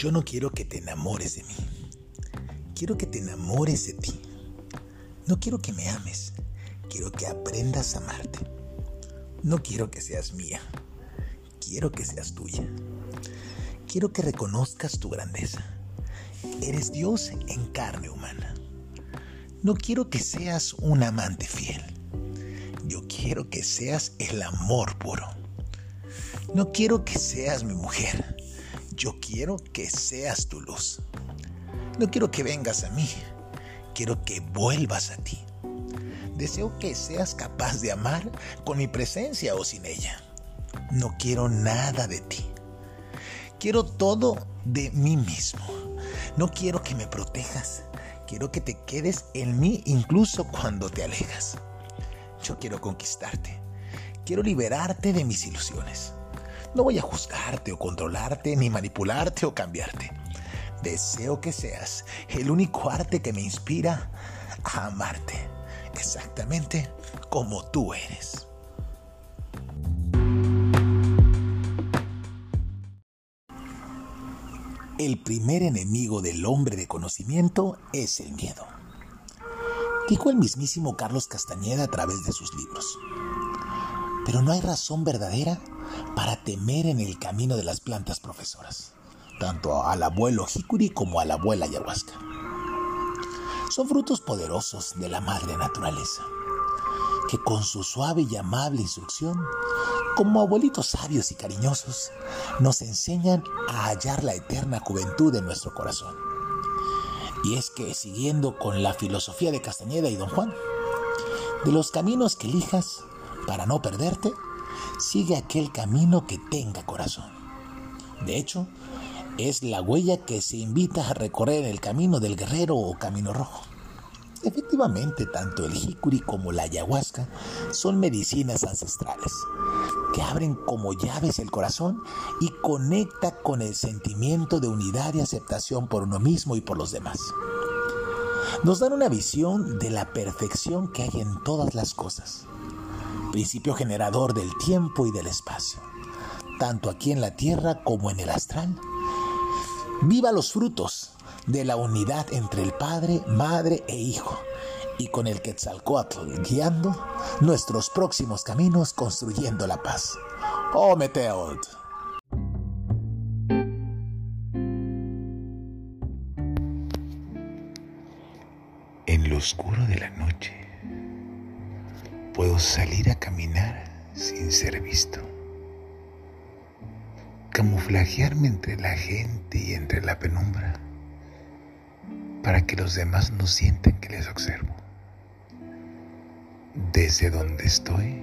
Yo no quiero que te enamores de mí. Quiero que te enamores de ti. No quiero que me ames. Quiero que aprendas a amarte. No quiero que seas mía. Quiero que seas tuya. Quiero que reconozcas tu grandeza. Eres Dios en carne humana. No quiero que seas un amante fiel. Yo quiero que seas el amor puro. No quiero que seas mi mujer. Yo quiero que seas tu luz. No quiero que vengas a mí. Quiero que vuelvas a ti. Deseo que seas capaz de amar con mi presencia o sin ella. No quiero nada de ti. Quiero todo de mí mismo. No quiero que me protejas. Quiero que te quedes en mí incluso cuando te alejas. Yo quiero conquistarte. Quiero liberarte de mis ilusiones. No voy a juzgarte o controlarte, ni manipularte o cambiarte. Deseo que seas el único arte que me inspira a amarte, exactamente como tú eres. El primer enemigo del hombre de conocimiento es el miedo. Dijo el mismísimo Carlos Castañeda a través de sus libros. Pero no hay razón verdadera para temer en el camino de las plantas profesoras, tanto al abuelo Hikuri como a la abuela ayahuasca. Son frutos poderosos de la madre naturaleza, que con su suave y amable instrucción, como abuelitos sabios y cariñosos, nos enseñan a hallar la eterna juventud en nuestro corazón. Y es que, siguiendo con la filosofía de Castañeda y Don Juan, de los caminos que elijas para no perderte, sigue aquel camino que tenga corazón. De hecho, es la huella que se invita a recorrer el camino del guerrero o camino rojo. Efectivamente, tanto el jicuri como la ayahuasca son medicinas ancestrales que abren como llaves el corazón y conecta con el sentimiento de unidad y aceptación por uno mismo y por los demás. Nos dan una visión de la perfección que hay en todas las cosas principio generador del tiempo y del espacio, tanto aquí en la tierra como en el astral. Viva los frutos de la unidad entre el Padre, Madre e Hijo, y con el Quetzalcoatl guiando nuestros próximos caminos construyendo la paz. Oh Meteod. En lo oscuro de la noche puedo salir a caminar sin ser visto, camuflajearme entre la gente y entre la penumbra para que los demás no sientan que les observo. Desde donde estoy,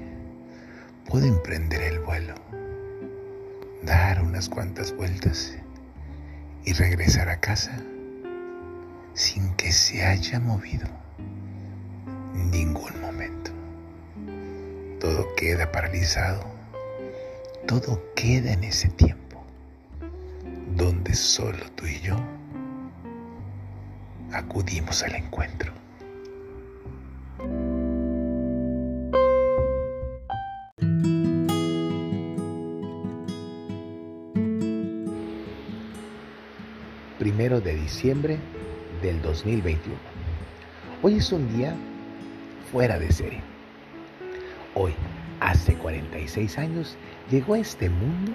puedo emprender el vuelo, dar unas cuantas vueltas y regresar a casa sin que se haya movido ningún momento todo queda paralizado, todo queda en ese tiempo, donde solo tú y yo acudimos al encuentro. Primero de diciembre del 2021. Hoy es un día fuera de serie Hoy, hace 46 años, llegó a este mundo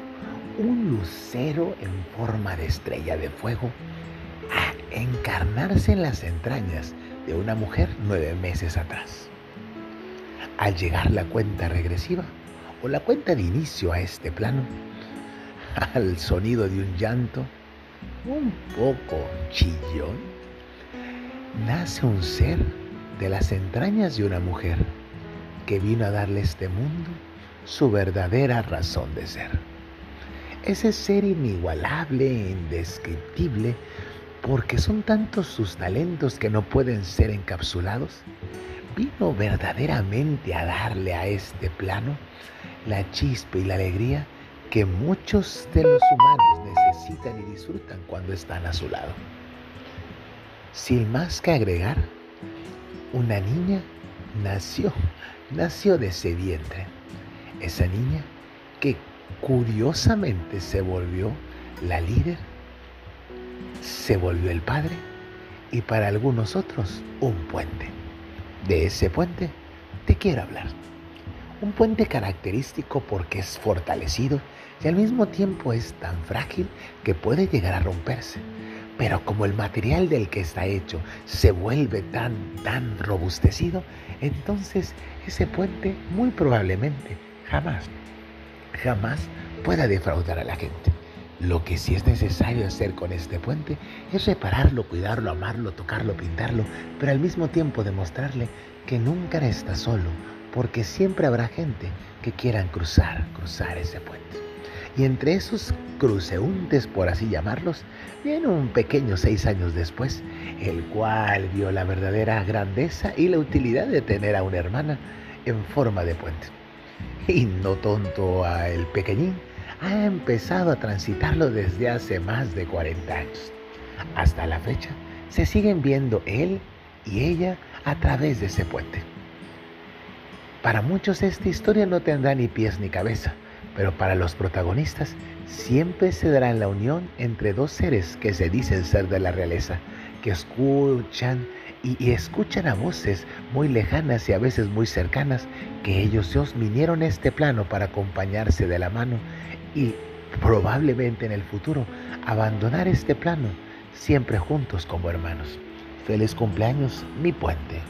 un lucero en forma de estrella de fuego a encarnarse en las entrañas de una mujer nueve meses atrás. Al llegar la cuenta regresiva o la cuenta de inicio a este plano, al sonido de un llanto un poco chillón, nace un ser de las entrañas de una mujer que vino a darle a este mundo su verdadera razón de ser. Ese ser inigualable e indescriptible, porque son tantos sus talentos que no pueden ser encapsulados, vino verdaderamente a darle a este plano la chispa y la alegría que muchos de los humanos necesitan y disfrutan cuando están a su lado. Sin más que agregar, una niña nació nació de ese vientre. Esa niña que curiosamente se volvió la líder se volvió el Padre y para algunos otros un puente. De ese puente te quiero hablar. Un puente característico porque es fortalecido y al mismo tiempo es tan frágil que puede llegar a romperse. Pero como el material del que está hecho se vuelve tan, tan robustecido, entonces ese puente muy probablemente jamás, jamás pueda defraudar a la gente. Lo que sí es necesario hacer con este puente es repararlo, cuidarlo, amarlo, tocarlo, pintarlo, pero al mismo tiempo demostrarle que nunca está solo, porque siempre habrá gente que quieran cruzar, cruzar ese puente. Y entre esos cruceuntes, por así llamarlos, viene un pequeño seis años después, el cual vio la verdadera grandeza y la utilidad de tener a una hermana en forma de puente. Y no tonto a el pequeñín, ha empezado a transitarlo desde hace más de 40 años. Hasta la fecha se siguen viendo él y ella a través de ese puente. Para muchos esta historia no tendrá ni pies ni cabeza, pero para los protagonistas siempre se dará la unión entre dos seres que se dicen ser de la realeza, que escuchan y, escuchan a voces muy lejanas y a veces muy cercanas, que ellos dos vinieron a este plano para acompañarse de la mano y probablemente en el futuro abandonar este plano siempre juntos como hermanos. Feliz cumpleaños, mi puente.